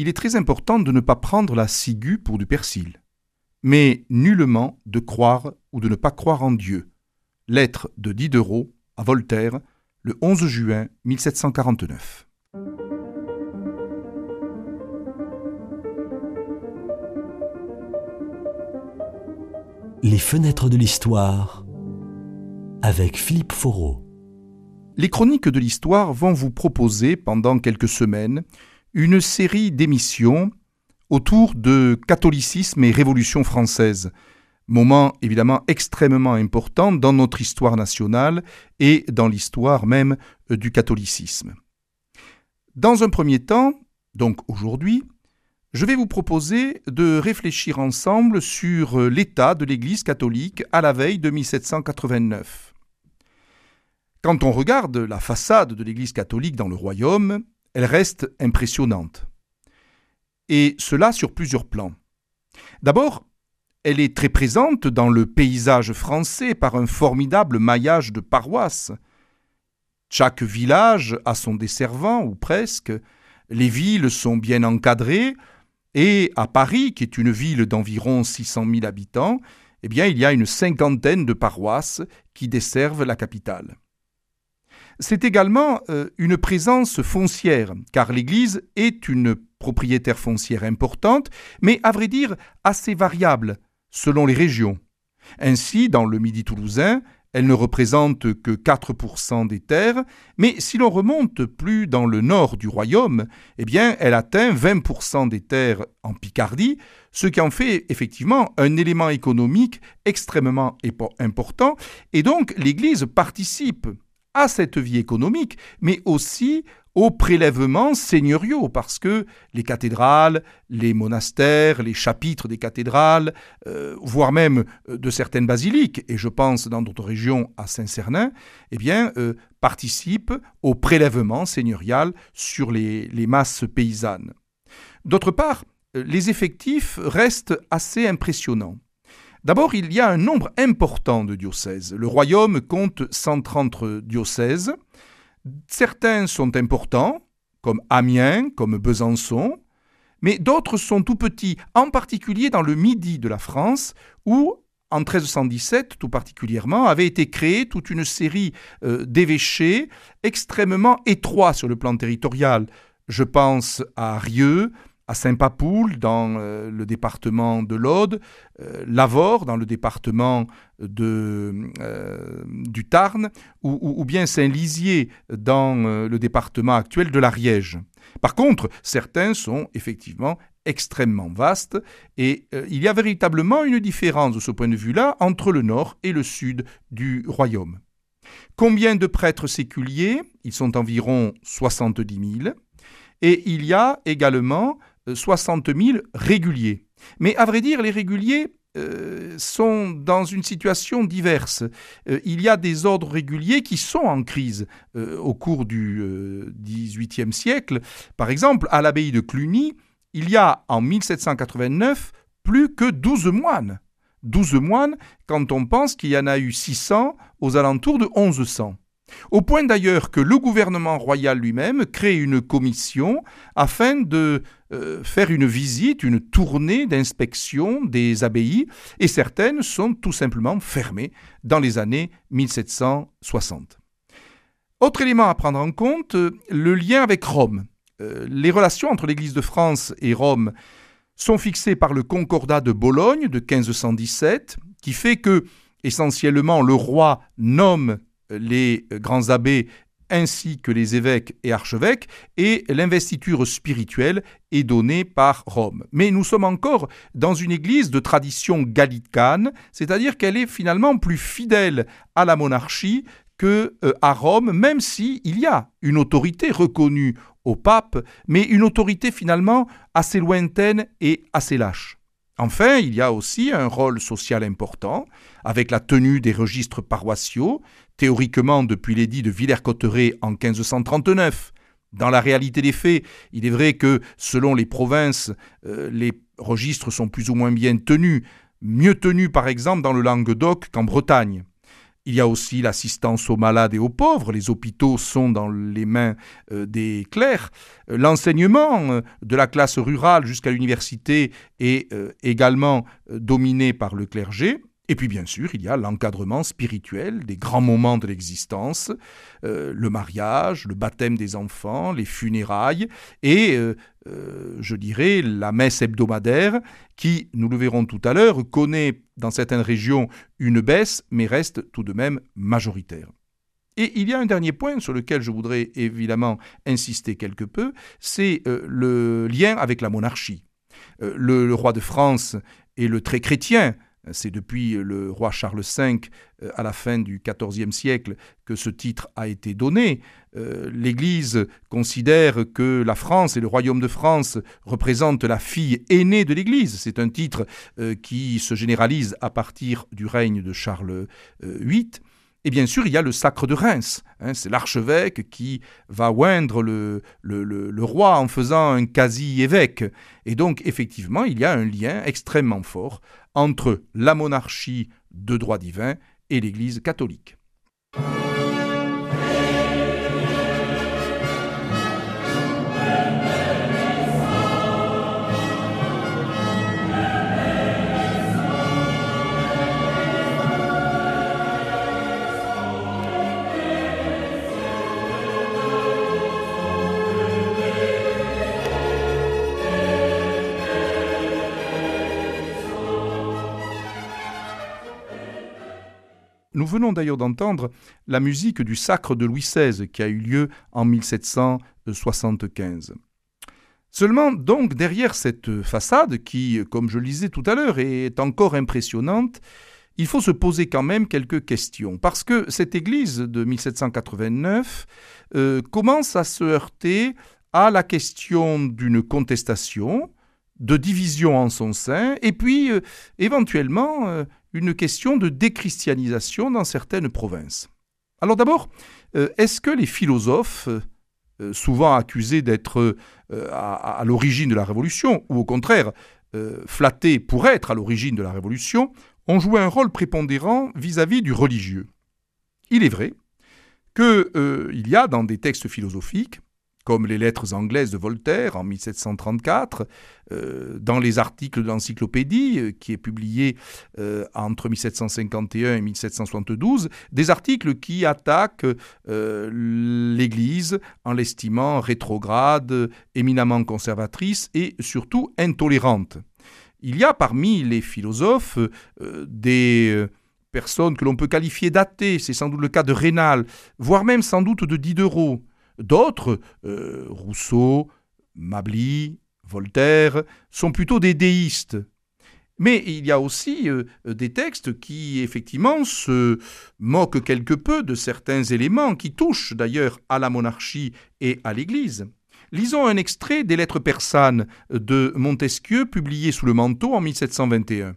il est très important de ne pas prendre la ciguë pour du persil, mais nullement de croire ou de ne pas croire en Dieu. Lettre de Diderot à Voltaire, le 11 juin 1749. Les fenêtres de l'histoire avec Philippe Foreau. Les chroniques de l'histoire vont vous proposer pendant quelques semaines une série d'émissions autour de catholicisme et révolution française, moment évidemment extrêmement important dans notre histoire nationale et dans l'histoire même du catholicisme. Dans un premier temps, donc aujourd'hui, je vais vous proposer de réfléchir ensemble sur l'état de l'Église catholique à la veille de 1789. Quand on regarde la façade de l'Église catholique dans le royaume, elle reste impressionnante. Et cela sur plusieurs plans. D'abord, elle est très présente dans le paysage français par un formidable maillage de paroisses. Chaque village a son desservant, ou presque. Les villes sont bien encadrées, et à Paris, qui est une ville d'environ 600 000 habitants, eh bien, il y a une cinquantaine de paroisses qui desservent la capitale. C'est également euh, une présence foncière, car l'Église est une propriétaire foncière importante, mais à vrai dire assez variable selon les régions. Ainsi, dans le Midi toulousain, elle ne représente que 4% des terres, mais si l'on remonte plus dans le nord du royaume, eh bien, elle atteint 20% des terres en Picardie, ce qui en fait effectivement un élément économique extrêmement important, et donc l'Église participe à cette vie économique, mais aussi aux prélèvements seigneuriaux, parce que les cathédrales, les monastères, les chapitres des cathédrales, euh, voire même euh, de certaines basiliques, et je pense dans d'autres régions à Saint-Cernin, eh bien, euh, participent au prélèvement seigneurial sur les masses paysannes. D'autre part, les effectifs restent assez impressionnants. D'abord, il y a un nombre important de diocèses. Le royaume compte 130 diocèses, Certains sont importants, comme Amiens, comme Besançon, mais d'autres sont tout petits, en particulier dans le midi de la France, où, en 1317 tout particulièrement, avait été créée toute une série euh, d'évêchés extrêmement étroits sur le plan territorial. Je pense à Rieux, à Saint-Papoul dans euh, le département de l'Aude, euh, Lavore dans le département de, euh, du Tarn, ou, bien Saint-Lizier dans le département actuel de l'Ariège. Par contre, certains sont effectivement extrêmement vastes et il y a véritablement une différence de ce point de vue-là entre le nord et le sud du royaume. Combien de prêtres séculiers? Ils sont environ 70 000. Et il y a également 60 000 réguliers. Mais à vrai dire, les réguliers euh, sont dans une situation diverse. Euh, il y a des ordres réguliers qui sont en crise euh, au cours du XVIIIe siècle. Par exemple, à l'abbaye de Cluny, il y a en 1789 plus que 12 moines. 12 moines quand on pense qu'il y en a eu 600 aux alentours de 1100. Au point d'ailleurs que le gouvernement royal lui-même crée une commission afin de euh, faire une visite, une tournée d'inspection des abbayes, et certaines sont tout simplement fermées dans les années 1760. Autre élément à prendre en compte, le lien avec Rome. Euh, les relations entre l'Église de France et Rome sont fixées par le Concordat de Bologne de 1517, qui fait que essentiellement le roi nomme les grands abbés ainsi que les évêques et archevêques, et l'investiture spirituelle est donnée par Rome. Mais nous sommes encore dans une église de tradition gallicane, c'est-à-dire qu'elle est finalement plus fidèle à la monarchie que euh, à Rome, même si il y a une autorité reconnue au pape, mais une autorité finalement assez lointaine et assez lâche. Enfin, il y a aussi un rôle social important, avec la tenue des registres paroissiaux, théoriquement depuis l'édit de Villers-Cotterêts en 1539. Dans la réalité des faits, il est vrai que selon les provinces, euh, les registres sont plus ou moins bien tenus, mieux tenus par exemple dans le Languedoc qu'en Bretagne. Il y a aussi l'assistance aux malades et aux pauvres. Les hôpitaux sont dans les mains euh, des clercs. Euh, l'enseignement euh, de la classe rurale jusqu'à l'université est également dominé par le clergé. Et puis bien sûr, il y a l'encadrement spirituel des grands moments de l'existence, euh, le mariage, le baptême des enfants, les funérailles et, euh, euh, je dirais, la messe hebdomadaire qui, nous le verrons tout à l'heure, connaît dans certaines régions une baisse mais reste tout de même majoritaire. Et il y a un dernier point sur lequel je voudrais évidemment insister quelque peu, c'est le lien avec la monarchie. le, roi de France est le très chrétien, c'est depuis le roi Charles V, euh, à la fin du XIVe siècle, que ce titre a été donné. Euh, L'Église considère que la France et le royaume de France représentent la fille aînée de l'Église. C'est un titre euh, qui se généralise à partir du règne de Charles VIII. Et bien sûr, il y a le sacre de Reims. Hein, c'est l'archevêque qui va oindre le, le, roi en faisant un quasi-évêque. Et donc, effectivement, il y a un lien extrêmement fort entre la monarchie de droit divin et l'Église catholique. Nous venons d'ailleurs d'entendre la musique du sacre de Louis XVI qui a eu lieu en 1775. Seulement, donc, derrière cette façade, qui, comme je le disais tout à l'heure, est encore impressionnante, il faut se poser quand même quelques questions, parce que cette église de 1789 euh, commence à se heurter à la question d'une contestation, de division en son sein, et puis euh, éventuellement euh, une question de déchristianisation dans certaines provinces. Alors d'abord, euh, est-ce que les philosophes, euh, souvent accusés d'être euh, à, l'origine de la Révolution, ou au contraire flattés pour être à l'origine de la Révolution, ont joué un rôle prépondérant vis-à-vis du religieux? Il est vrai qu'il y a dans des textes philosophiques comme les lettres anglaises de Voltaire en 1734, euh, dans les articles de l'encyclopédie euh, qui est publié euh, entre 1751 et 1772, des articles qui attaquent l'Église en l'estimant rétrograde, éminemment conservatrice et surtout intolérante. Il y a parmi les philosophes des personnes que l'on peut qualifier d'athées, c'est sans doute le cas de Rénal, voire même sans doute de Diderot, D'autres, euh, Rousseau, Mably, Voltaire, sont plutôt des déistes. Mais il y a aussi euh, des textes qui, effectivement, se moquent quelque peu de certains éléments qui touchent d'ailleurs à la monarchie et à l'Église. Lisons un extrait des lettres persanes de Montesquieu publiées sous le manteau en 1721.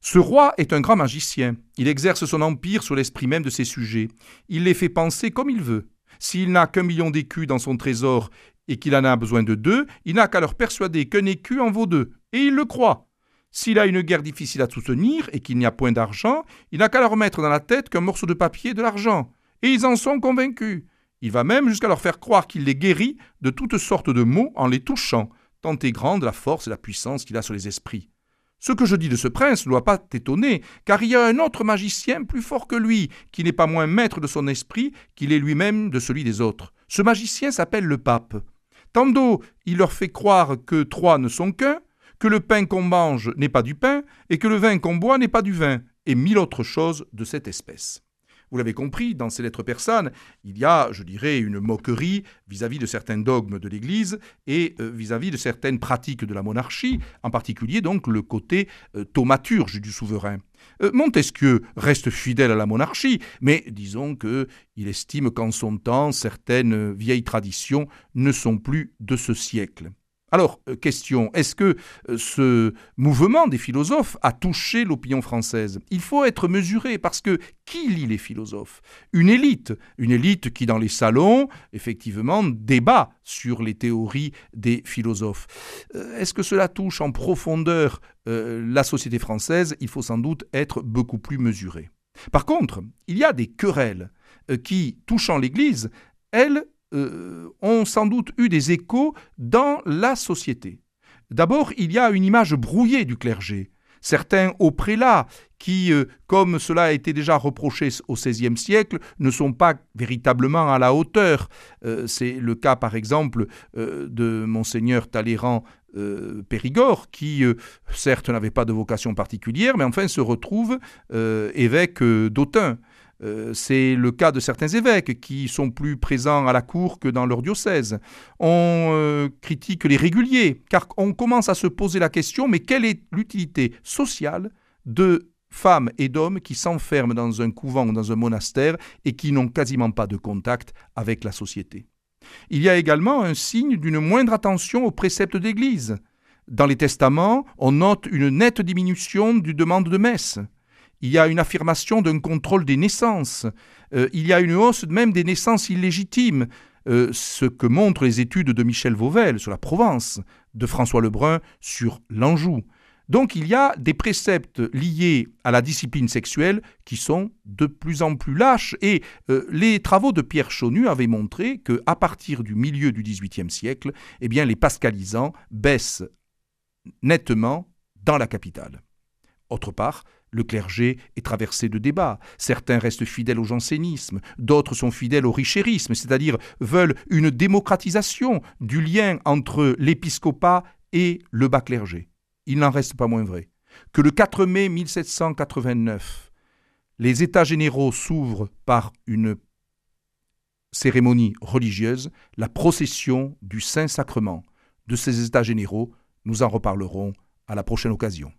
Ce roi est un grand magicien. Il exerce son empire sur l'esprit même de ses sujets. Il les fait penser comme il veut. S'il n'a qu'un million d'écus dans son trésor et qu'il en a besoin de deux, il n'a qu'à leur persuader qu'un écu en vaut deux, et il le croit. S'il a une guerre difficile à soutenir et qu'il n'y a point d'argent, il n'a qu'à leur mettre dans la tête qu'un morceau de papier de l'argent, et ils en sont convaincus. Il va même jusqu'à leur faire croire qu'il les guérit de toutes sortes de maux en les touchant, tant est grande la force et la puissance qu'il a sur les esprits. Ce que je dis de ce prince ne doit pas t'étonner, car il y a un autre magicien plus fort que lui, qui n'est pas moins maître de son esprit qu'il est lui-même de celui des autres. Ce magicien s'appelle le pape. Tantôt il leur fait croire que trois ne sont qu'un, que le pain qu'on mange n'est pas du pain, et que le vin qu'on boit n'est pas du vin, et mille autres choses de cette espèce. Vous l'avez compris, dans ces lettres persanes, il y a, je dirais, une moquerie vis-à-vis de certains dogmes de l'Église et euh, vis-à-vis de certaines pratiques de la monarchie, en particulier donc le côté euh, thaumaturge du souverain. Euh, Montesquieu reste fidèle à la monarchie, mais disons qu'il estime qu'en son temps, certaines vieilles traditions ne sont plus de ce siècle. Alors, euh, question, est-ce que euh, ce mouvement des philosophes a touché l'opinion française? Il faut être mesuré parce que qui lit les philosophes? Une élite, une élite qui dans les salons, effectivement, débat sur les théories des philosophes. Euh, est-ce que cela touche en profondeur la société française? Il faut sans doute être beaucoup plus mesuré. Par contre, il y a des querelles qui, touchant l'Église, elles euh, ont sans doute eu des échos dans la société. D'abord, il y a une image brouillée du clergé. Certains hauts prélats, qui, euh, comme cela a été déjà reproché au XVIe siècle, ne sont pas véritablement à la hauteur. C'est le cas, par exemple, de monseigneur Talleyrand Périgord, qui certes n'avait pas de vocation particulière, mais enfin se retrouve évêque d'Autun. Euh, c'est le cas de certains évêques qui sont plus présents à la cour que dans leur diocèse. On euh, critique les réguliers, car on commence à se poser la question, mais quelle est l'utilité sociale de femmes et d'hommes qui s'enferment dans un couvent ou dans un monastère et qui n'ont quasiment pas de contact avec la société? Il y a également un signe d'une moindre attention aux préceptes d'Église. Dans les testaments, on note une nette diminution du demande de messe il y a une affirmation d'un contrôle des naissances, euh, il y a une hausse même des naissances illégitimes, euh, ce que montrent les études de Michel Vauvel sur la Provence, de François Lebrun sur l'Anjou. Donc il y a des préceptes liés à la discipline sexuelle qui sont de plus en plus lâches et euh, les travaux de Pierre Chaunu avaient montré que à partir du milieu du XVIIIe siècle, eh bien les pascalisants baissent nettement dans la capitale. Autre part, le clergé est traversé de débats. Certains restent fidèles au jansénisme, d'autres sont fidèles au richérisme, c'est-à-dire veulent une démocratisation du lien entre l'épiscopat et le bas clergé. Il n'en reste pas moins vrai que le 4 mai 1789, les États généraux s'ouvrent par une cérémonie religieuse, la procession du Saint-Sacrement. De ces États généraux, nous en reparlerons à la prochaine occasion.